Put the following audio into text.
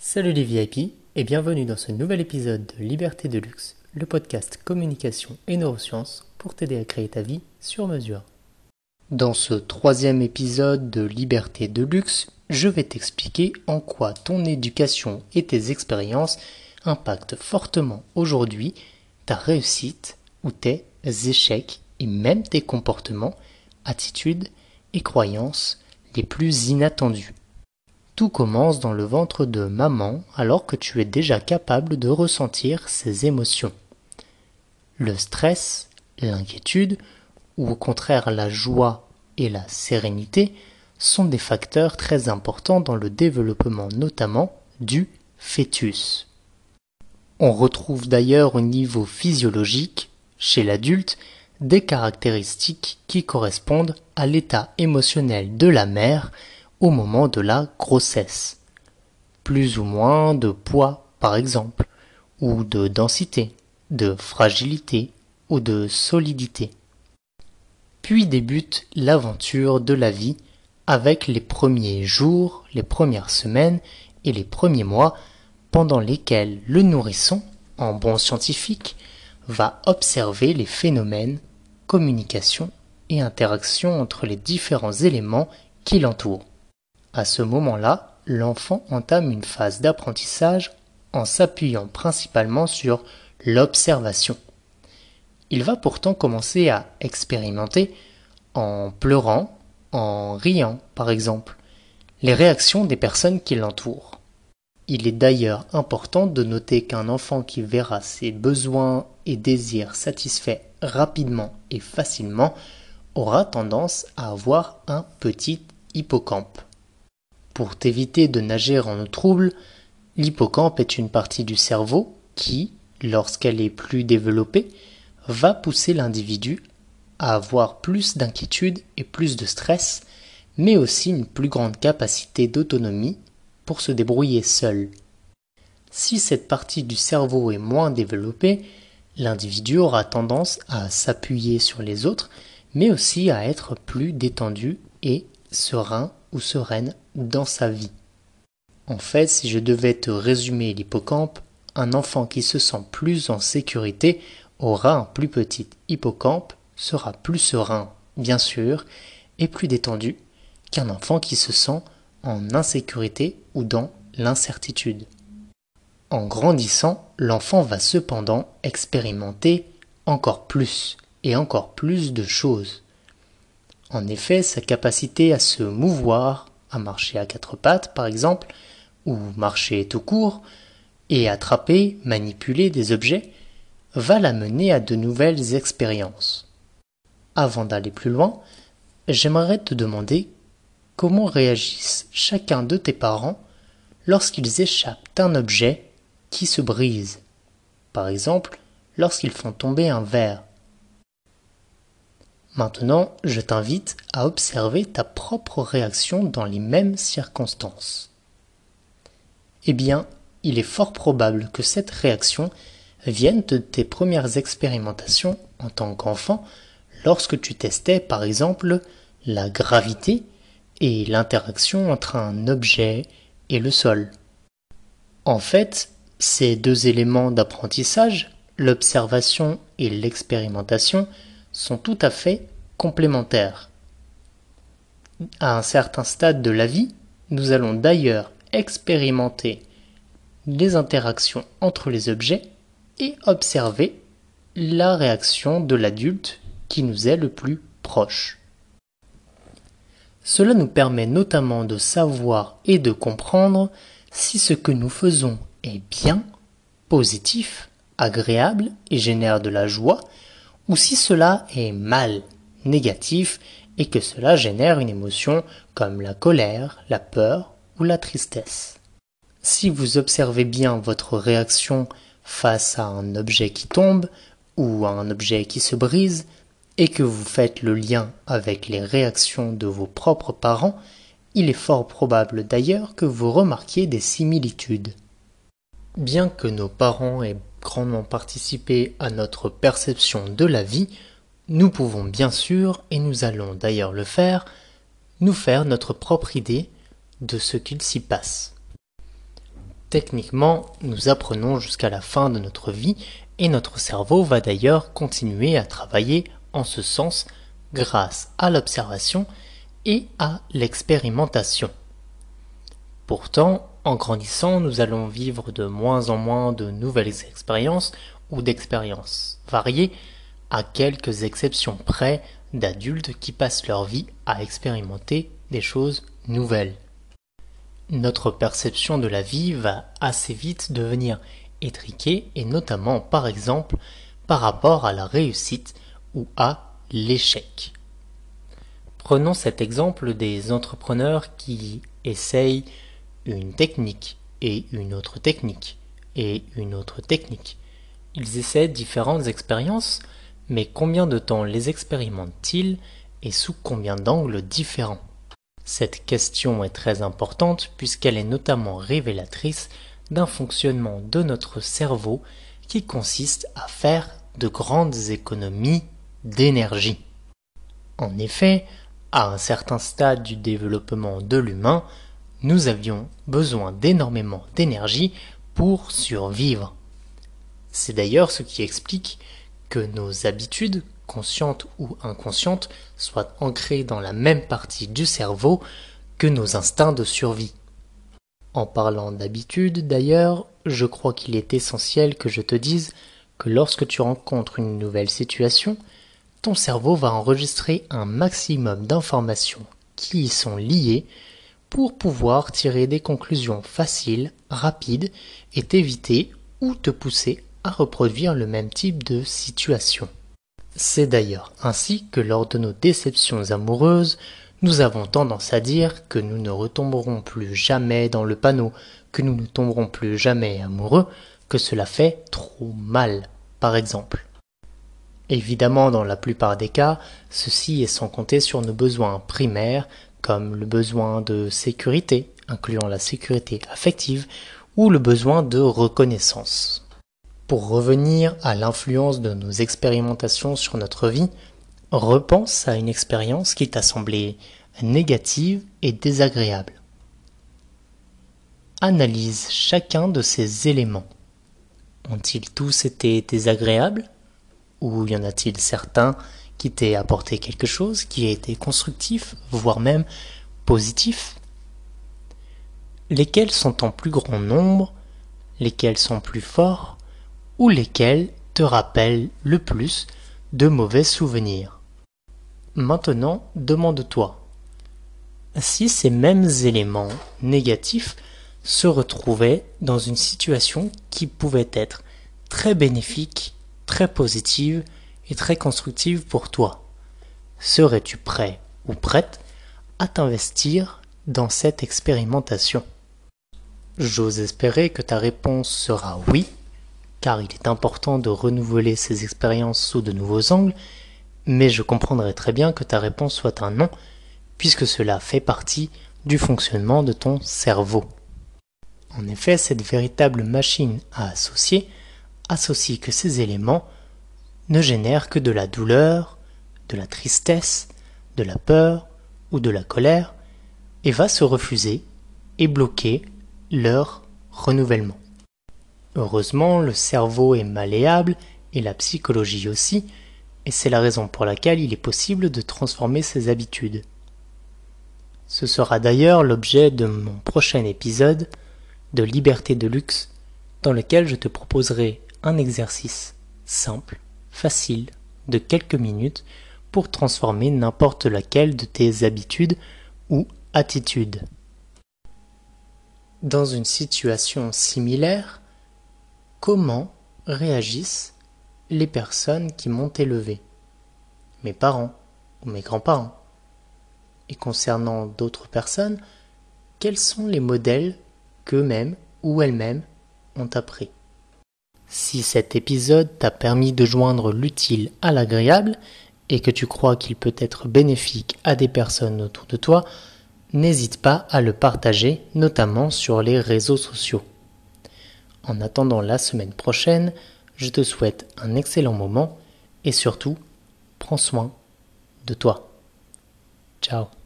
Salut les VIP et bienvenue dans ce nouvel épisode de Liberté de Luxe, le podcast communication et neurosciences pour t'aider à créer ta vie sur mesure. Dans ce troisième épisode de Liberté de Luxe, je vais t'expliquer en quoi ton éducation et tes expériences impactent fortement aujourd'hui ta réussite ou tes échecs et même tes comportements, attitudes et croyances les plus inattendus. Tout commence dans le ventre de maman alors que tu es déjà capable de ressentir ces émotions. Le stress, l'inquiétude, ou au contraire la joie et la sérénité sont des facteurs très importants dans le développement notamment du fœtus. On retrouve d'ailleurs au niveau physiologique, chez l'adulte, des caractéristiques qui correspondent à l'état émotionnel de la mère au moment de la grossesse. Plus ou moins de poids, par exemple, ou de densité, de fragilité ou de solidité. Puis débute l'aventure de la vie avec les premiers jours, les premières semaines et les premiers mois pendant lesquels le nourrisson, en bon scientifique, va observer les phénomènes, communication et interaction entre les différents éléments qui l'entourent. À ce moment-là, l'enfant entame une phase d'apprentissage en s'appuyant principalement sur l'observation. Il va pourtant commencer à expérimenter en pleurant, en riant par exemple, les réactions des personnes qui l'entourent. Il est d'ailleurs important de noter qu'un enfant qui verra ses besoins et désirs satisfaits rapidement et facilement aura tendance à avoir un petit hippocampe. Pour t'éviter de nager en eau trouble, l'hippocampe est une partie du cerveau qui, lorsqu'elle est plus développée, va pousser l'individu à avoir plus d'inquiétude et plus de stress, mais aussi une plus grande capacité d'autonomie pour se débrouiller seul. Si cette partie du cerveau est moins développée, l'individu aura tendance à s'appuyer sur les autres, mais aussi à être plus détendu et serein ou sereine dans sa vie. En fait, si je devais te résumer l'hippocampe, un enfant qui se sent plus en sécurité aura un plus petit hippocampe, sera plus serein, bien sûr, et plus détendu qu'un enfant qui se sent en insécurité ou dans l'incertitude. En grandissant, l'enfant va cependant expérimenter encore plus et encore plus de choses. En effet, sa capacité à se mouvoir, à marcher à quatre pattes par exemple, ou marcher tout court, et attraper, manipuler des objets, va l'amener à de nouvelles expériences. Avant d'aller plus loin, j'aimerais te demander comment réagissent chacun de tes parents lorsqu'ils échappent un objet qui se brise. Par exemple, lorsqu'ils font tomber un verre Maintenant, je t'invite à observer ta propre réaction dans les mêmes circonstances. Eh bien, il est fort probable que cette réaction vienne de tes premières expérimentations en tant qu'enfant lorsque tu testais par exemple la gravité et l'interaction entre un objet et le sol. En fait, ces deux éléments d'apprentissage, l'observation et l'expérimentation, sont tout à fait complémentaires. À un certain stade de la vie, nous allons d'ailleurs expérimenter les interactions entre les objets et observer la réaction de l'adulte qui nous est le plus proche. Cela nous permet notamment de savoir et de comprendre si ce que nous faisons est bien, positif, agréable et génère de la joie, ou si cela est mal, négatif, et que cela génère une émotion comme la colère, la peur ou la tristesse. Si vous observez bien votre réaction face à un objet qui tombe ou à un objet qui se brise, et que vous faites le lien avec les réactions de vos propres parents, il est fort probable d'ailleurs que vous remarquiez des similitudes. Bien que nos parents aient grandement participé à notre perception de la vie, nous pouvons bien sûr, et nous allons d'ailleurs le faire, nous faire notre propre idée de ce qu'il s'y passe. Techniquement, nous apprenons jusqu'à la fin de notre vie et notre cerveau va d'ailleurs continuer à travailler en ce sens grâce à l'observation et à l'expérimentation. Pourtant, en grandissant, nous allons vivre de moins en moins de nouvelles expériences ou d'expériences variées, à quelques exceptions près d'adultes qui passent leur vie à expérimenter des choses nouvelles. Notre perception de la vie va assez vite devenir étriquée et notamment par exemple par rapport à la réussite ou à l'échec. Prenons cet exemple des entrepreneurs qui essayent une technique et une autre technique et une autre technique. Ils essaient différentes expériences, mais combien de temps les expérimentent-ils et sous combien d'angles différents? Cette question est très importante puisqu'elle est notamment révélatrice d'un fonctionnement de notre cerveau qui consiste à faire de grandes économies d'énergie. En effet, à un certain stade du développement de l'humain, nous avions besoin d'énormément d'énergie pour survivre. C'est d'ailleurs ce qui explique que nos habitudes conscientes ou inconscientes, soient ancrées dans la même partie du cerveau que nos instincts de survie. En parlant d'habitude, d'ailleurs, je crois qu'il est essentiel que je te dise que lorsque tu rencontres une nouvelle situation, ton cerveau va enregistrer un maximum d'informations qui y sont liées pour pouvoir tirer des conclusions faciles, rapides et t'éviter ou te pousser à reproduire le même type de situation. C'est d'ailleurs ainsi que lors de nos déceptions amoureuses, nous avons tendance à dire que nous ne retomberons plus jamais dans le panneau, que nous ne tomberons plus jamais amoureux, que cela fait trop mal, par exemple. Évidemment, dans la plupart des cas, ceci est sans compter sur nos besoins primaires, comme le besoin de sécurité, incluant la sécurité affective, ou le besoin de reconnaissance. Pour revenir à l'influence de nos expérimentations sur notre vie, repense à une expérience qui t'a semblé négative et désagréable. Analyse chacun de ces éléments. Ont-ils tous été désagréables? Ou y en a-t-il certains qui t'aient apporté quelque chose, qui a été constructif, voire même positif Lesquels sont en plus grand nombre Lesquels sont plus forts ou lesquels te rappellent le plus de mauvais souvenirs? Maintenant, demande-toi, si ces mêmes éléments négatifs se retrouvaient dans une situation qui pouvait être très bénéfique, très positive très constructive pour toi, serais-tu prêt ou prête à t'investir dans cette expérimentation? J'ose espérer que ta réponse sera oui, car il est important de renouveler ces expériences sous de nouveaux angles, mais je comprendrais très bien que ta réponse soit un non, puisque cela fait partie du fonctionnement de ton cerveau. En effet, cette véritable machine à associer associe que ces éléments ne génèrent que de la douleur, de la tristesse, de la peur ou de la colère, et va se refuser et bloquer leur renouvellement. Heureusement, le cerveau est malléable et la psychologie aussi, et c'est la raison pour laquelle il est possible de transformer ses habitudes. Ce sera d'ailleurs l'objet de mon prochain épisode de Liberté de luxe, dans lequel je te proposerai un exercice simple, facile, de quelques minutes pour transformer n'importe laquelle de tes habitudes ou attitudes. Dans une situation similaire, comment réagissent les personnes qui m'ont élevé, mes parents ou mes grands-parents? Et concernant d'autres personnes, quels sont les modèles qu'eux-mêmes ou elles-mêmes ont appris? Si cet épisode t'a permis de joindre l'utile à l'agréable et que tu crois qu'il peut être bénéfique à des personnes autour de toi, n'hésite pas à le partager, notamment sur les réseaux sociaux. En attendant la semaine prochaine, je te souhaite un excellent moment et surtout, prends soin de toi. Ciao